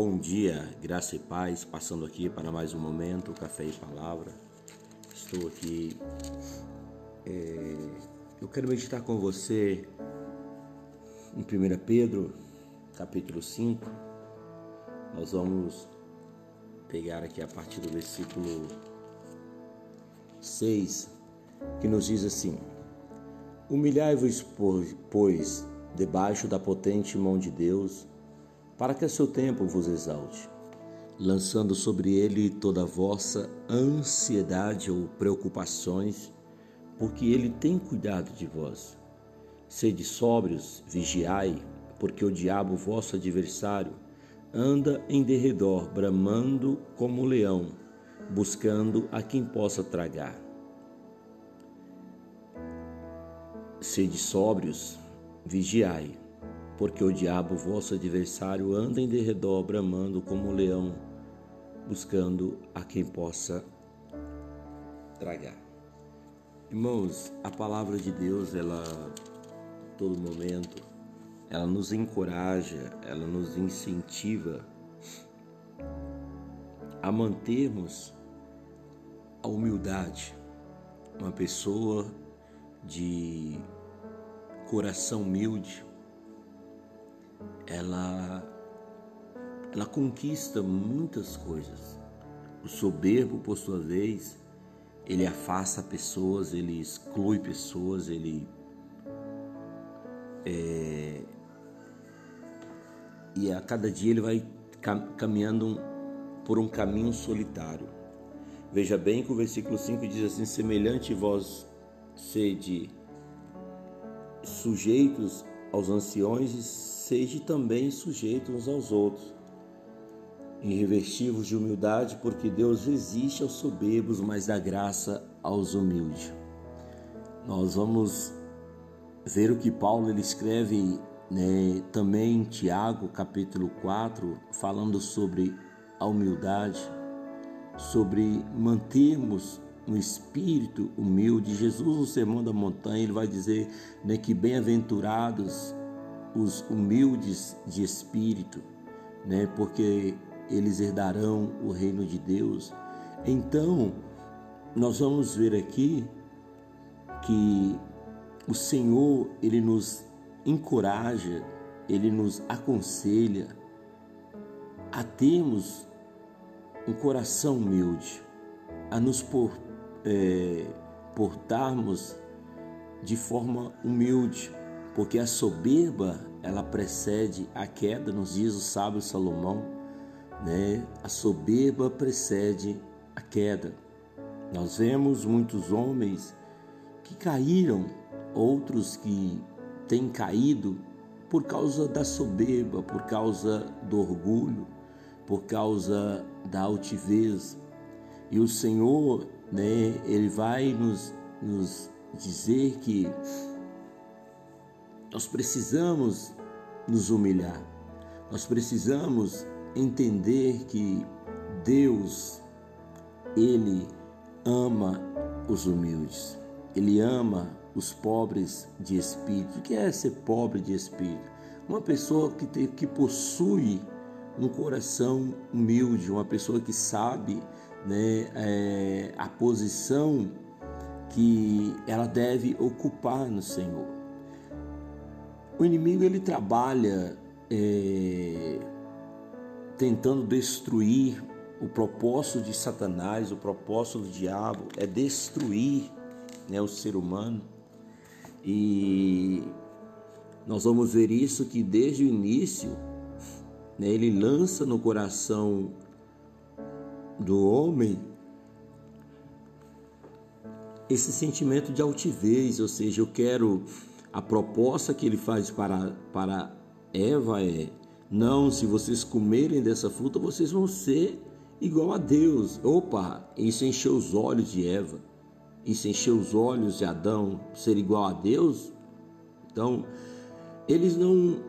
Bom dia, graça e paz, passando aqui para mais um momento, café e palavra. Estou aqui. É, eu quero meditar com você em 1 Pedro, capítulo 5. Nós vamos pegar aqui a partir do versículo 6, que nos diz assim: Humilhai-vos, pois, debaixo da potente mão de Deus para que a seu tempo vos exalte, lançando sobre ele toda a vossa ansiedade ou preocupações, porque ele tem cuidado de vós. Sede sóbrios, vigiai, porque o diabo, vosso adversário, anda em derredor, bramando como leão, buscando a quem possa tragar. Sede sóbrios, vigiai, porque o diabo, vosso adversário, anda em derredor, bramando como um leão, buscando a quem possa tragar. Irmãos, a palavra de Deus, ela, todo momento, ela nos encoraja, ela nos incentiva a mantermos a humildade. Uma pessoa de coração humilde, ela ela conquista muitas coisas. O soberbo, por sua vez, ele afasta pessoas, ele exclui pessoas, ele é, e a cada dia ele vai caminhando por um caminho solitário. Veja bem que o versículo 5 diz assim: semelhante vós sede sujeitos aos anciões e seja também sujeitos uns aos outros, irreverstivos de humildade, porque Deus resiste aos soberbos, mas dá graça aos humildes. Nós vamos ver o que Paulo ele escreve né, também em Tiago, capítulo 4, falando sobre a humildade, sobre mantermos um espírito humilde. Jesus, no Sermão da Montanha, ele vai dizer né, que bem-aventurados os humildes de espírito, né? Porque eles herdarão o reino de Deus. Então, nós vamos ver aqui que o Senhor, ele nos encoraja, ele nos aconselha a termos um coração humilde, a nos por, é, portarmos de forma humilde, porque a soberba ela precede a queda, nos diz o sábio Salomão, né? A soberba precede a queda. Nós vemos muitos homens que caíram, outros que têm caído por causa da soberba, por causa do orgulho, por causa da altivez. E o Senhor, né, ele vai nos, nos dizer que nós precisamos nos humilhar. Nós precisamos entender que Deus, Ele ama os humildes. Ele ama os pobres de espírito. O que é ser pobre de espírito? Uma pessoa que, tem, que possui um coração humilde, uma pessoa que sabe né, é, a posição que ela deve ocupar no Senhor. O inimigo ele trabalha é, tentando destruir o propósito de Satanás, o propósito do diabo é destruir né, o ser humano. E nós vamos ver isso que desde o início né, ele lança no coração do homem esse sentimento de altivez, ou seja, eu quero a proposta que ele faz para, para Eva é: não, se vocês comerem dessa fruta, vocês vão ser igual a Deus. Opa, isso encheu os olhos de Eva, isso encheu os olhos de Adão, ser igual a Deus. Então, eles não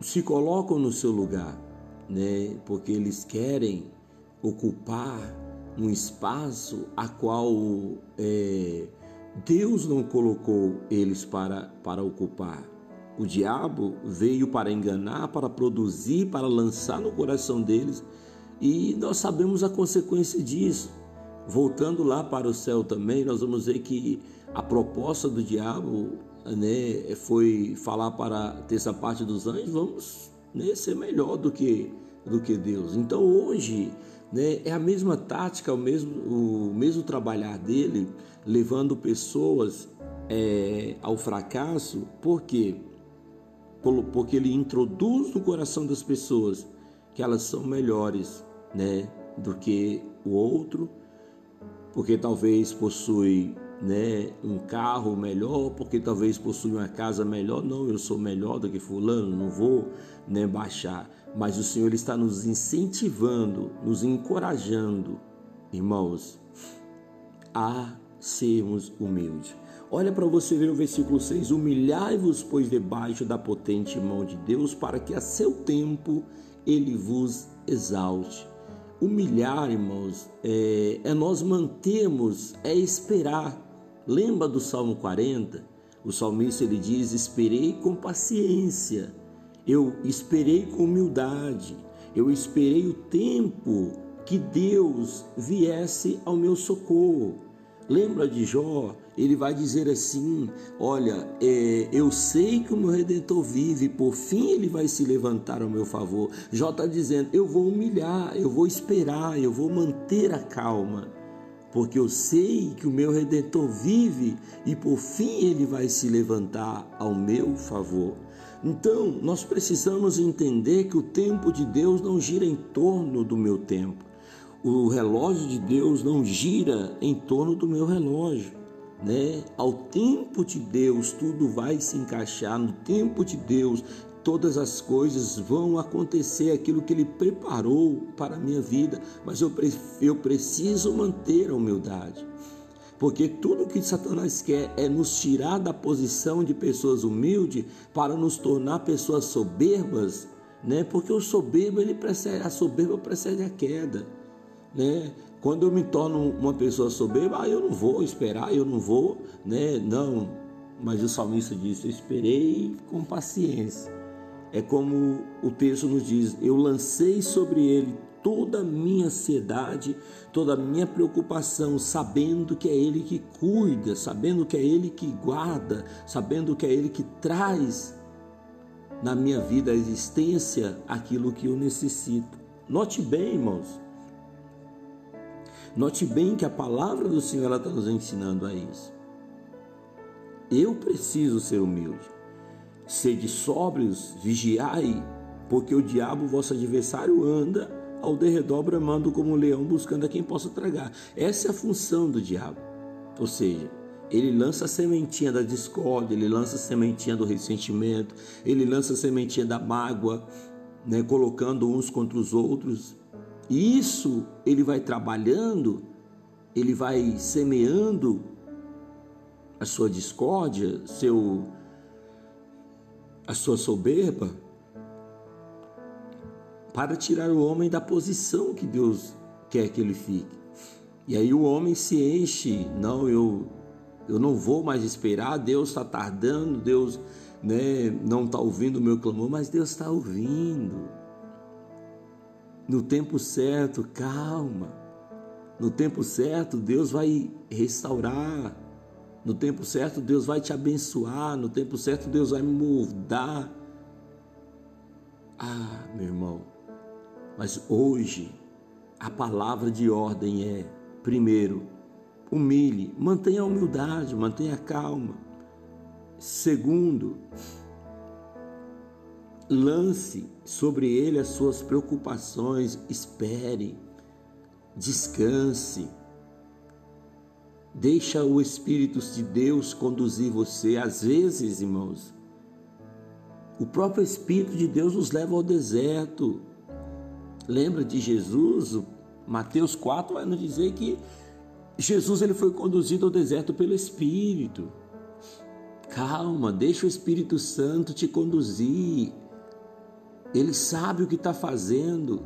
se colocam no seu lugar, né? Porque eles querem ocupar um espaço a qual é, Deus não colocou eles para, para ocupar. O diabo veio para enganar, para produzir, para lançar no coração deles, e nós sabemos a consequência disso. Voltando lá para o céu também, nós vamos ver que a proposta do diabo né, foi falar para a terça parte dos anjos, vamos né, ser melhor do que, do que Deus. Então hoje né, é a mesma tática, o mesmo, o mesmo trabalhar dele, levando pessoas é, ao fracasso, por quê? Porque ele introduz no coração das pessoas que elas são melhores né, do que o outro, porque talvez possui né, um carro melhor, porque talvez possui uma casa melhor. Não, eu sou melhor do que fulano, não vou né, baixar. Mas o Senhor está nos incentivando, nos encorajando, irmãos, a sermos humildes. Olha para você ver o versículo 6: Humilhai-vos, pois, debaixo da potente mão de Deus, para que a seu tempo ele vos exalte. Humilhar, irmãos, é, é nós mantermos, é esperar. Lembra do Salmo 40? O salmista ele diz: Esperei com paciência, eu esperei com humildade, eu esperei o tempo que Deus viesse ao meu socorro. Lembra de Jó? Ele vai dizer assim: Olha, é, eu sei que o meu redentor vive, por fim ele vai se levantar ao meu favor. Jó está dizendo: Eu vou humilhar, eu vou esperar, eu vou manter a calma, porque eu sei que o meu redentor vive e por fim ele vai se levantar ao meu favor. Então, nós precisamos entender que o tempo de Deus não gira em torno do meu tempo o relógio de Deus não gira em torno do meu relógio, né? Ao tempo de Deus tudo vai se encaixar, no tempo de Deus todas as coisas vão acontecer aquilo que ele preparou para a minha vida, mas eu, eu preciso manter a humildade. Porque tudo que Satanás quer é nos tirar da posição de pessoas humildes para nos tornar pessoas soberbas, né? Porque o soberbo ele precede, a soberba precede a queda né? Quando eu me torno uma pessoa soberba, ah, eu não vou esperar, eu não vou, né? Não, mas o salmista disse: Eu esperei com paciência. É como o texto nos diz: Eu lancei sobre ele toda a minha ansiedade, toda a minha preocupação, sabendo que é Ele que cuida, sabendo que é Ele que guarda, sabendo que é Ele que traz na minha vida a existência aquilo que eu necessito. Note bem, irmãos, Note bem que a palavra do Senhor está nos ensinando a isso. Eu preciso ser humilde. Sede sóbrios, vigiai, porque o diabo, vosso adversário, anda ao derredor bramando como um leão buscando a quem possa tragar. Essa é a função do diabo. Ou seja, ele lança a sementinha da discórdia, ele lança a sementinha do ressentimento, ele lança a sementinha da mágoa, né, colocando uns contra os outros. E isso ele vai trabalhando, ele vai semeando a sua discórdia, seu a sua soberba, para tirar o homem da posição que Deus quer que ele fique. E aí o homem se enche, não, eu eu não vou mais esperar, Deus está tardando, Deus né, não está ouvindo o meu clamor, mas Deus está ouvindo no tempo certo, calma. No tempo certo, Deus vai restaurar. No tempo certo, Deus vai te abençoar. No tempo certo, Deus vai mudar. Ah, meu irmão, mas hoje a palavra de ordem é: primeiro, humilhe, mantenha a humildade, mantenha a calma. Segundo, Lance sobre ele as suas preocupações, espere, descanse. Deixa o Espírito de Deus conduzir você. Às vezes, irmãos, o próprio Espírito de Deus nos leva ao deserto. Lembra de Jesus? Mateus 4 vai nos dizer que Jesus ele foi conduzido ao deserto pelo Espírito. Calma, deixa o Espírito Santo te conduzir. Ele sabe o que está fazendo.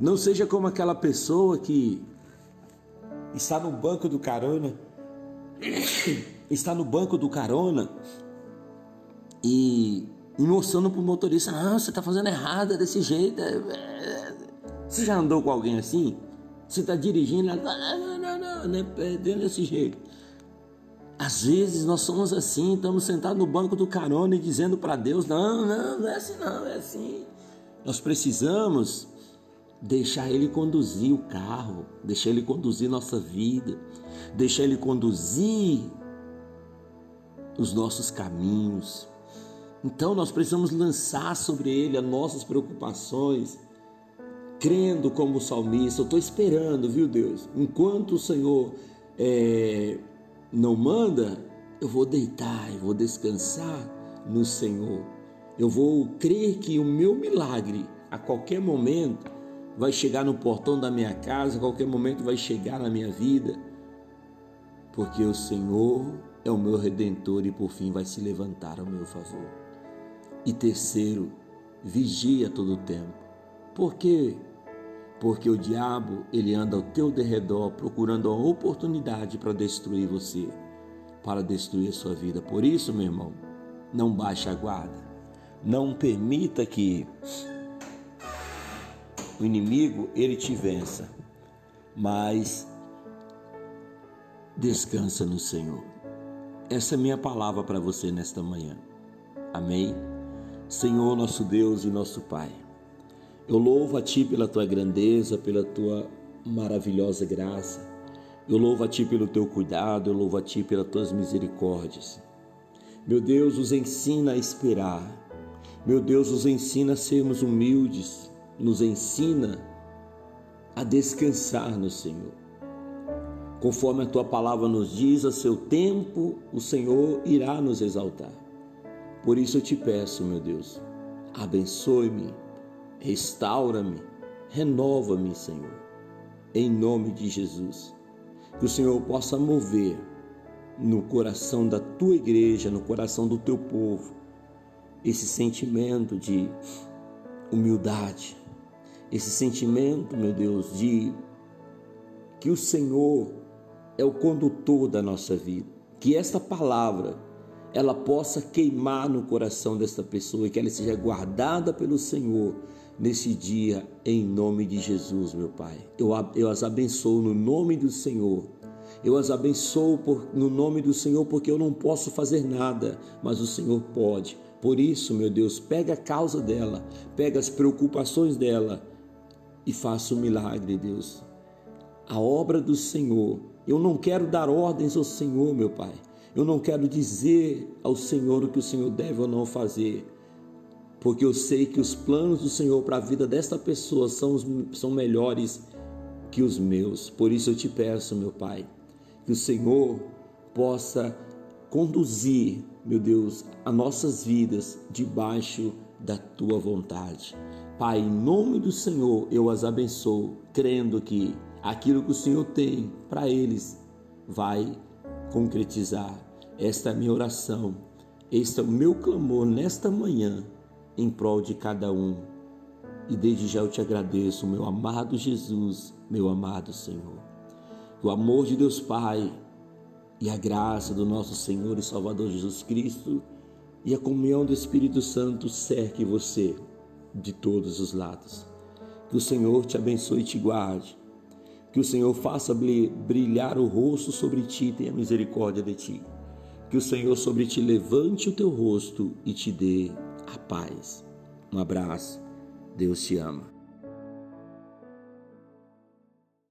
Não seja como aquela pessoa que está no banco do carona, está no banco do carona e e mostrando para o motorista: não, você está fazendo errado é desse jeito. É, é. Você já andou com alguém assim? Você está dirigindo, não, não, não, não, não é desse jeito. Às vezes nós somos assim, estamos sentados no banco do carona e dizendo para Deus: não, não, não é assim, não, é assim. Nós precisamos deixar Ele conduzir o carro, deixar Ele conduzir nossa vida, deixar Ele conduzir os nossos caminhos. Então nós precisamos lançar sobre Ele as nossas preocupações, crendo como salmista. Eu estou esperando, viu Deus? Enquanto o Senhor é, não manda, eu vou deitar, eu vou descansar no Senhor. Eu vou crer que o meu milagre, a qualquer momento, vai chegar no portão da minha casa, qualquer momento vai chegar na minha vida, porque o Senhor é o meu redentor e por fim vai se levantar ao meu favor. E terceiro, vigia todo o tempo. Por quê? Porque o diabo, ele anda ao teu derredor procurando a oportunidade para destruir você, para destruir a sua vida. Por isso, meu irmão, não baixe a guarda. Não permita que o inimigo ele te vença, mas descansa no Senhor. Essa é minha palavra para você nesta manhã. Amém. Senhor, nosso Deus e nosso Pai. Eu louvo a Ti pela Tua grandeza, pela Tua maravilhosa graça. Eu louvo a Ti pelo Teu cuidado, eu louvo a Ti pelas Tuas misericórdias. Meu Deus, nos ensina a esperar, meu Deus, nos ensina a sermos humildes, nos ensina a descansar no Senhor. Conforme a tua palavra nos diz, a seu tempo o Senhor irá nos exaltar. Por isso eu te peço, meu Deus, abençoe-me, restaura-me, renova-me, Senhor, em nome de Jesus. Que o Senhor possa mover no coração da tua igreja, no coração do teu povo, esse sentimento de humildade, esse sentimento, meu Deus, de que o Senhor é o condutor da nossa vida, que esta palavra ela possa queimar no coração desta pessoa e que ela seja guardada pelo Senhor nesse dia, em nome de Jesus, meu Pai. Eu, eu as abençoo no nome do Senhor. Eu as abençoo por, no nome do Senhor, porque eu não posso fazer nada, mas o Senhor pode. Por isso, meu Deus, pega a causa dela, pega as preocupações dela e faça o milagre, Deus. A obra do Senhor. Eu não quero dar ordens ao Senhor, meu Pai. Eu não quero dizer ao Senhor o que o Senhor deve ou não fazer, porque eu sei que os planos do Senhor para a vida desta pessoa são, os, são melhores que os meus. Por isso eu te peço, meu Pai, que o Senhor possa conduzir, meu Deus, as nossas vidas debaixo da tua vontade. Pai, em nome do Senhor, eu as abençoo, crendo que aquilo que o Senhor tem para eles vai concretizar. Esta é a minha oração, este é o meu clamor nesta manhã em prol de cada um. E desde já eu te agradeço, meu amado Jesus, meu amado Senhor. O amor de Deus Pai, e a graça do nosso Senhor e Salvador Jesus Cristo e a comunhão do Espírito Santo cerque você de todos os lados. Que o Senhor te abençoe e te guarde. Que o Senhor faça brilhar o rosto sobre ti e tenha misericórdia de ti. Que o Senhor sobre ti levante o teu rosto e te dê a paz. Um abraço. Deus te ama.